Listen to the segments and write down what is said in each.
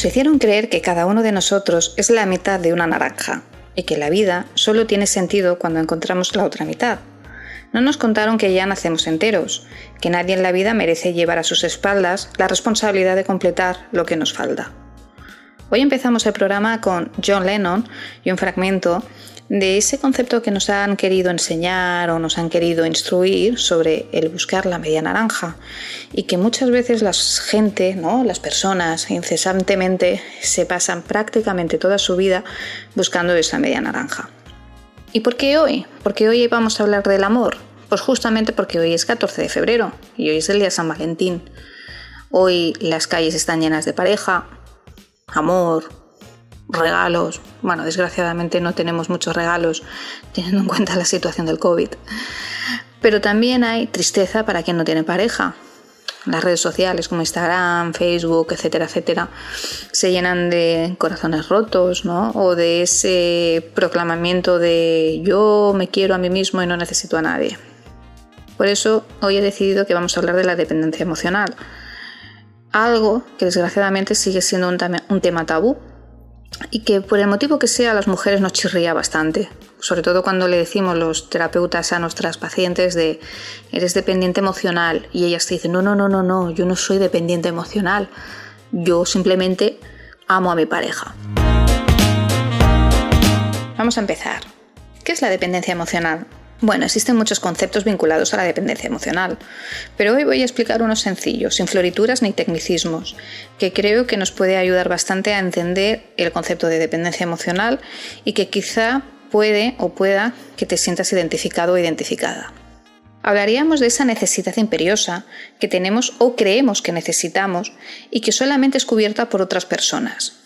Nos hicieron creer que cada uno de nosotros es la mitad de una naranja y que la vida solo tiene sentido cuando encontramos la otra mitad. No nos contaron que ya nacemos enteros, que nadie en la vida merece llevar a sus espaldas la responsabilidad de completar lo que nos falta. Hoy empezamos el programa con John Lennon y un fragmento de ese concepto que nos han querido enseñar o nos han querido instruir sobre el buscar la media naranja y que muchas veces la gente, ¿no? las personas incesantemente se pasan prácticamente toda su vida buscando esa media naranja. ¿Y por qué hoy? Porque hoy vamos a hablar del amor. Pues justamente porque hoy es 14 de febrero y hoy es el día San Valentín. Hoy las calles están llenas de pareja, amor, regalos. Bueno, desgraciadamente no tenemos muchos regalos teniendo en cuenta la situación del COVID. Pero también hay tristeza para quien no tiene pareja. Las redes sociales como Instagram, Facebook, etcétera, etcétera, se llenan de corazones rotos, ¿no? O de ese proclamamiento de yo me quiero a mí mismo y no necesito a nadie. Por eso hoy he decidido que vamos a hablar de la dependencia emocional. Algo que desgraciadamente sigue siendo un, un tema tabú y que por el motivo que sea las mujeres nos chirría bastante, sobre todo cuando le decimos los terapeutas a nuestras pacientes de eres dependiente emocional y ellas te dicen no, no, no, no, no, yo no soy dependiente emocional, yo simplemente amo a mi pareja. Vamos a empezar. ¿Qué es la dependencia emocional? Bueno, existen muchos conceptos vinculados a la dependencia emocional, pero hoy voy a explicar unos sencillos, sin florituras ni tecnicismos, que creo que nos puede ayudar bastante a entender el concepto de dependencia emocional y que quizá puede o pueda que te sientas identificado o identificada. Hablaríamos de esa necesidad imperiosa que tenemos o creemos que necesitamos y que solamente es cubierta por otras personas,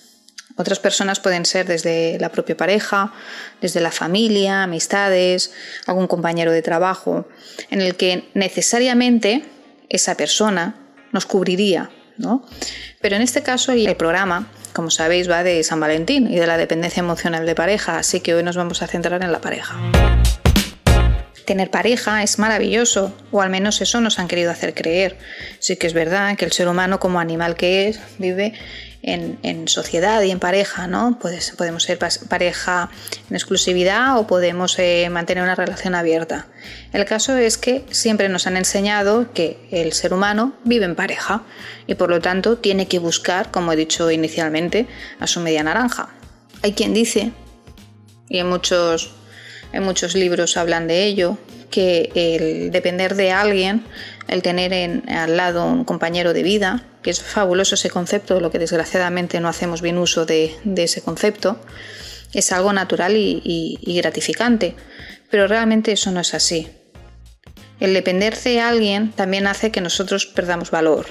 otras personas pueden ser desde la propia pareja, desde la familia, amistades, algún compañero de trabajo, en el que necesariamente esa persona nos cubriría. ¿no? Pero en este caso el programa, como sabéis, va de San Valentín y de la dependencia emocional de pareja, así que hoy nos vamos a centrar en la pareja. Tener pareja es maravilloso, o al menos eso nos han querido hacer creer. Sí que es verdad que el ser humano como animal que es vive en, sociedad y en pareja, ¿no? Puedes, podemos ser pareja en exclusividad o podemos eh, mantener una relación abierta. El caso es que siempre nos han enseñado que el ser humano vive en pareja y por lo tanto tiene que buscar, como he dicho inicialmente, a su media naranja. Hay quien dice, y en muchos en muchos libros hablan de ello, que el depender de alguien, el tener en, al lado un compañero de vida, que es fabuloso ese concepto, lo que desgraciadamente no hacemos bien uso de, ese concepto, es algo natural y, y, y gratificante, pero realmente eso no es así. El depender de alguien también hace que nosotros perdamos valor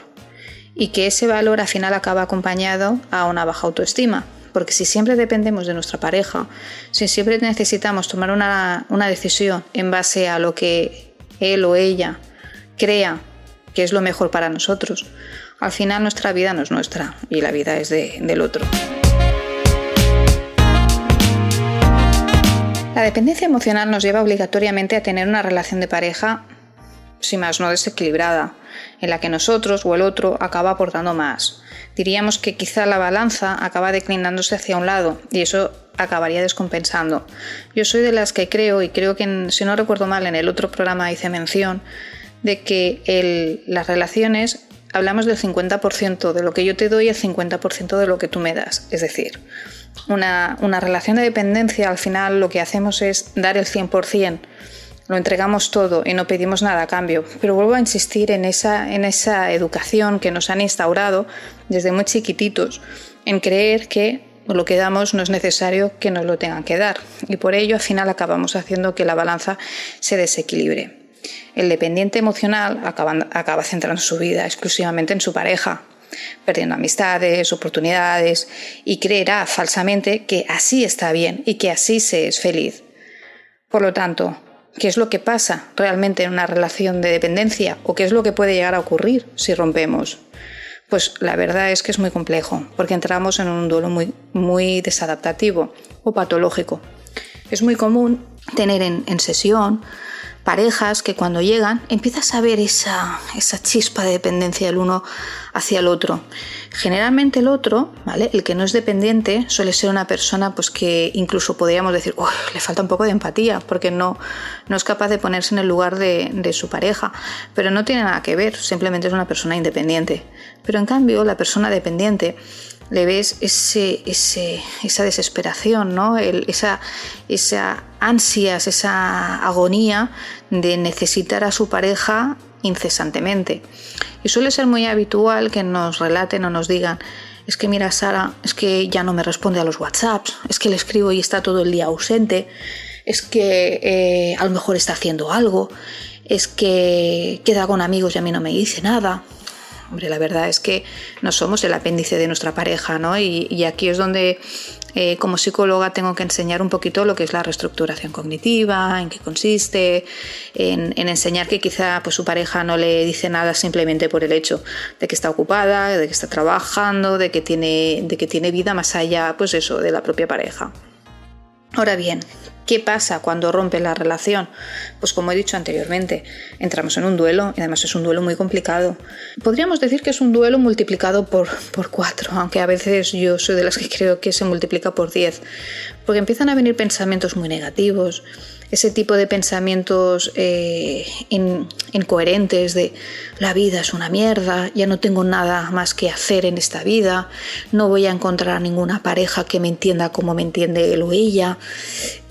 y que ese valor al final acaba acompañado a una baja autoestima, porque si siempre dependemos de nuestra pareja, si siempre necesitamos tomar una, una decisión en base a lo que él o ella crea que es lo mejor para nosotros, al final nuestra vida no es nuestra y la vida es de, del otro. La dependencia emocional nos lleva obligatoriamente a tener una relación de pareja, si más no desequilibrada, en la que nosotros o el otro acaba aportando más. Diríamos que quizá la balanza acaba declinándose hacia un lado y eso acabaría descompensando. Yo soy de las que creo, y creo que si no recuerdo mal en el otro programa hice mención, de que el, las relaciones hablamos del 50% de lo que yo te doy y el 50% de lo que tú me das. Es decir, una, una relación de dependencia al final lo que hacemos es dar el 100% lo entregamos todo y no pedimos nada a cambio. Pero vuelvo a insistir en esa, en esa educación que nos han instaurado desde muy chiquititos, en creer que lo que damos no es necesario que nos lo tengan que dar. Y por ello al final acabamos haciendo que la balanza se desequilibre. El dependiente emocional acaba, acaba centrando su vida exclusivamente en su pareja, perdiendo amistades, oportunidades y creerá falsamente que así está bien y que así se es feliz. Por lo tanto, ¿qué es lo que pasa realmente en una relación de dependencia o qué es lo que puede llegar a ocurrir si rompemos? Pues la verdad es que es muy complejo, porque entramos en un duelo muy, muy desadaptativo o patológico. Es muy común tener en, en sesión parejas que cuando llegan empiezas a ver esa, esa chispa de dependencia del uno hacia el otro. Generalmente el otro, ¿vale? El que no es dependiente suele ser una persona pues que incluso podríamos decir, le falta un poco de empatía porque no, no es capaz de ponerse en el lugar de, de su pareja. Pero no tiene nada que ver, simplemente es una persona independiente. Pero en cambio la persona dependiente le ves ese, esa desesperación, ¿no? esa, esa ansias, esa agonía de necesitar a su pareja incesantemente. Y suele ser muy habitual que nos relaten o nos digan, es que mira Sara, es que ya no me responde a los WhatsApps, es que le escribo y está todo el día ausente, es que eh, a lo mejor está haciendo algo, es que queda con amigos y a mí no me dice nada. Hombre, la verdad es que no somos el apéndice de nuestra pareja, ¿no? Y, aquí es donde eh, como psicóloga tengo que enseñar un poquito lo que es la reestructuración cognitiva, en qué consiste, en, enseñar que quizá pues, su pareja no le dice nada simplemente por el hecho de que está ocupada, de que está trabajando, de que tiene, de que tiene vida más allá, pues eso, de la propia pareja. Ahora bien, ¿Qué pasa cuando rompe la relación? Pues como he dicho anteriormente, entramos en un duelo y además es un duelo muy complicado. Podríamos decir que es un duelo multiplicado por, por cuatro, aunque a veces yo soy de las que creo que se multiplica por diez, porque empiezan a venir pensamientos muy negativos, ese tipo de pensamientos eh, incoherentes de la vida es una mierda, ya no tengo nada más que hacer en esta vida, no voy a encontrar a ninguna pareja que me entienda como me entiende él o ella,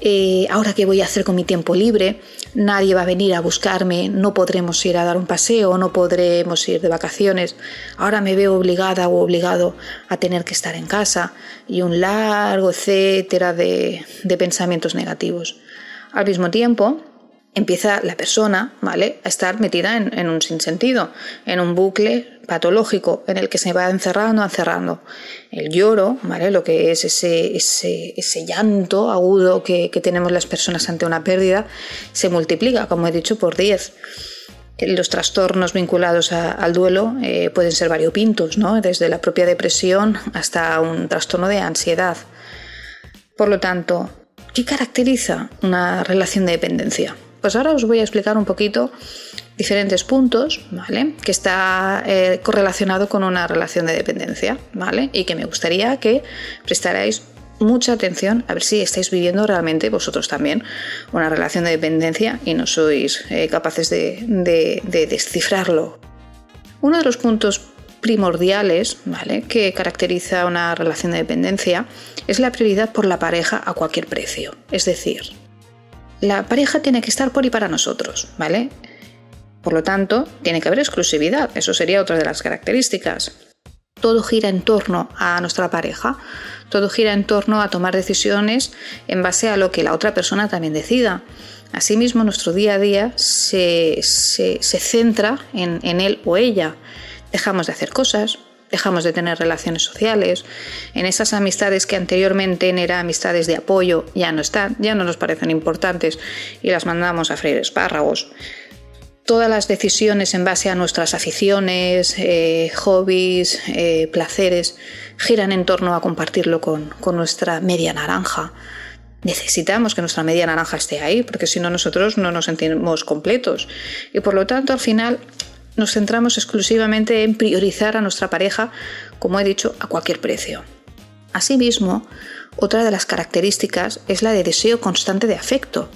eh, ahora qué voy a hacer con mi tiempo libre, nadie va a venir a buscarme, no podremos ir a dar un paseo, no podremos ir de vacaciones, ahora me veo obligada o obligado a tener que estar en casa y un largo etcétera de pensamientos negativos. Al mismo tiempo, empieza la persona, ¿vale?, a estar metida en, un sinsentido, en un bucle patológico en el que se va encerrando, encerrando. El lloro, ¿vale?, lo que es ese, ese, llanto agudo que, tenemos las personas ante una pérdida, se multiplica, como he dicho, por 10 los trastornos vinculados al duelo eh, pueden ser variopintos, ¿no? desde la propia depresión hasta un trastorno de ansiedad. Por lo tanto, ¿Qué caracteriza una relación de dependencia? Pues ahora os voy a explicar un poquito diferentes puntos, ¿vale? Que está eh, correlacionado con una relación de dependencia, ¿vale? Y que me gustaría que prestarais mucha atención a ver si estáis viviendo realmente vosotros también una relación de dependencia y no sois eh, capaces de descifrarlo. Uno de los puntos primordiales ¿vale? que caracteriza una relación de dependencia es la prioridad por la pareja a cualquier precio. Es decir, la pareja tiene que estar por y para nosotros, ¿vale? Por lo tanto, tiene que haber exclusividad, eso sería otra de las características. Todo gira en torno a nuestra pareja, todo gira en torno a tomar decisiones en base a lo que la otra persona también decida. Asimismo, nuestro día a día se, centra en, en él o ella dejamos de hacer cosas, dejamos de tener relaciones sociales, en esas amistades que anteriormente eran amistades de apoyo ya no están, ya no nos parecen importantes y las mandamos a freír espárragos. Todas las decisiones en base a nuestras aficiones, eh, hobbies, eh, placeres, giran en torno a compartirlo con, con nuestra media naranja. Necesitamos que nuestra media naranja esté ahí, porque si no nosotros no nos sentimos completos. Y por lo tanto, al final, nos centramos exclusivamente en priorizar a nuestra pareja, como he dicho, a cualquier precio. Asimismo, otra de las características es la de deseo constante de afecto,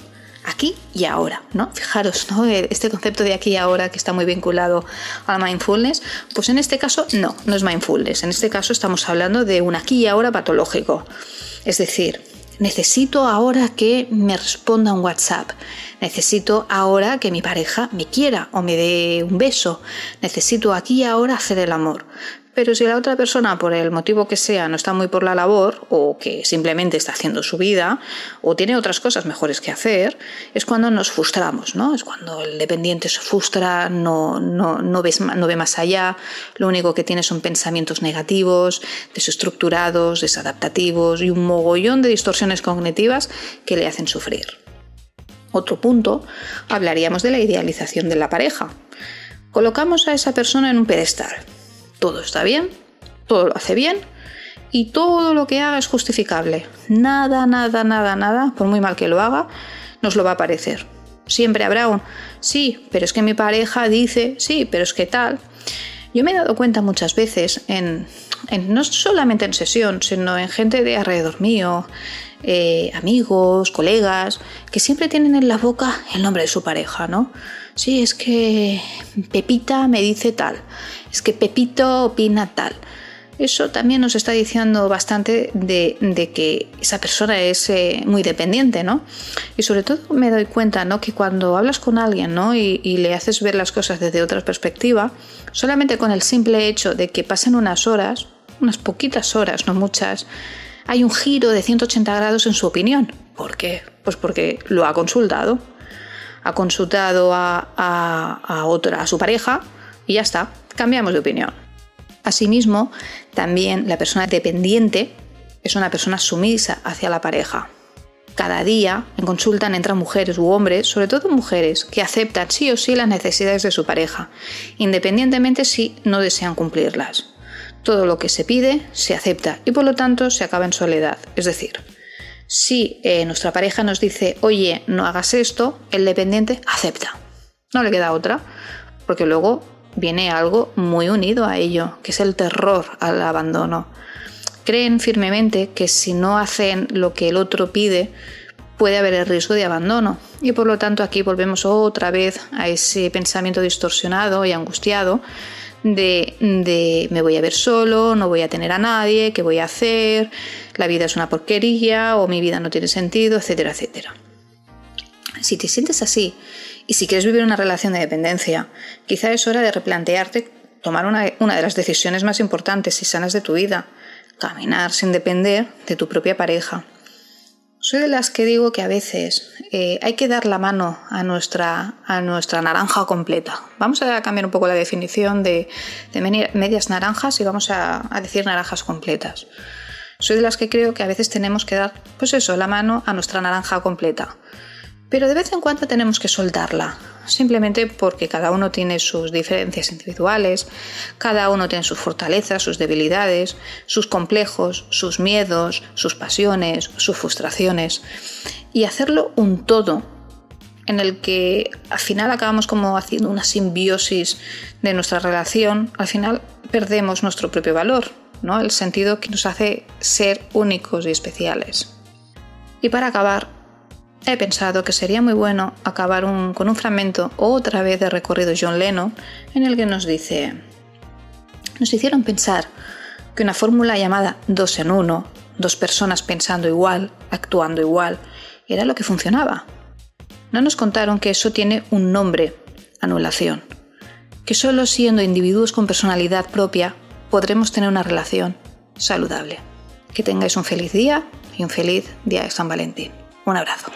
aquí y ahora, ¿no? Fijaros, ¿no? Este concepto de aquí y ahora que está muy vinculado al mindfulness, pues en este caso no, no es mindfulness. En este caso estamos hablando de un aquí y ahora patológico. Es decir, necesito ahora que me responda un WhatsApp, necesito ahora que mi pareja me quiera o me dé un beso, necesito aquí y ahora hacer el amor. Pero si la otra persona, por el motivo que sea, no está muy por la labor o que simplemente está haciendo su vida o tiene otras cosas mejores que hacer, es cuando nos frustramos, ¿no? Es cuando el dependiente se frustra, no, no, no, no ve más allá, lo único que tiene son pensamientos negativos, desestructurados, desadaptativos y un mogollón de distorsiones cognitivas que le hacen sufrir. Otro punto, hablaríamos de la idealización de la pareja. Colocamos a esa persona en un pedestal todo está bien, todo lo hace bien y todo lo que haga es justificable. Nada, nada, nada, nada, por muy mal que lo haga, nos lo va a parecer. Siempre habrá un sí, pero es que mi pareja dice sí, pero es que tal. Yo me he dado cuenta muchas veces, en, no solamente en sesión, sino en gente de alrededor mío, eh, amigos, colegas, que siempre tienen en la boca el nombre de su pareja, ¿no? Sí, es que Pepita me dice tal, es que Pepito opina tal. Eso también nos está diciendo bastante de, que esa persona es eh, muy dependiente, ¿no? Y sobre todo me doy cuenta, ¿no? Que cuando hablas con alguien, ¿no? Y, y, le haces ver las cosas desde otra perspectiva, solamente con el simple hecho de que pasen unas horas, unas poquitas horas, no muchas, hay un giro de 180 grados en su opinión. ¿Por qué? Pues porque lo ha consultado. Ha consultado a, a, otra, a su pareja, y ya está, cambiamos de opinión. Asimismo, también la persona dependiente es una persona sumisa hacia la pareja. Cada día en consulta entran mujeres u hombres, sobre todo mujeres, que aceptan sí o sí las necesidades de su pareja, independientemente si no desean cumplirlas. Todo lo que se pide se acepta y por lo tanto se acaba en soledad. Es decir, si eh, nuestra pareja nos dice, oye, no hagas esto, el dependiente acepta. No le queda otra, porque luego viene algo muy unido a ello, que es el terror al abandono. Creen firmemente que si no hacen lo que el otro pide, puede haber el riesgo de abandono. Y por lo tanto aquí volvemos otra vez a ese pensamiento distorsionado y angustiado de, me voy a ver solo, no voy a tener a nadie, qué voy a hacer, la vida es una porquería o mi vida no tiene sentido, etcétera, etcétera. Si te sientes así y si quieres vivir una relación de dependencia, quizá es hora de replantearte tomar una, una de las decisiones más importantes y sanas de tu vida, caminar sin depender de tu propia pareja. Soy de las que digo que a veces eh, hay que dar la mano a nuestra, a nuestra naranja completa. Vamos a cambiar un poco la definición de, medias naranjas y vamos a, a, decir naranjas completas. Soy de las que creo que a veces tenemos que dar, pues eso, la mano a nuestra naranja completa. Pero de vez en cuando tenemos que soltarla, simplemente porque cada uno tiene sus diferencias individuales, cada uno tiene sus fortalezas, sus debilidades, sus complejos, sus miedos, sus pasiones, sus frustraciones, y hacerlo un todo en el que al final acabamos como haciendo una simbiosis de nuestra relación, al final perdemos nuestro propio valor, ¿no? el sentido que nos hace ser únicos y especiales. Y para acabar, he pensado que sería muy bueno acabar con un fragmento otra vez de recorrido John Lennon en el que nos dice, nos hicieron pensar que una fórmula llamada dos en uno, dos personas pensando igual, actuando igual, era lo que funcionaba. No nos contaron que eso tiene un nombre, anulación, que solo siendo individuos con personalidad propia podremos tener una relación saludable. Que tengáis un feliz día y un feliz día de San Valentín. Un abrazo.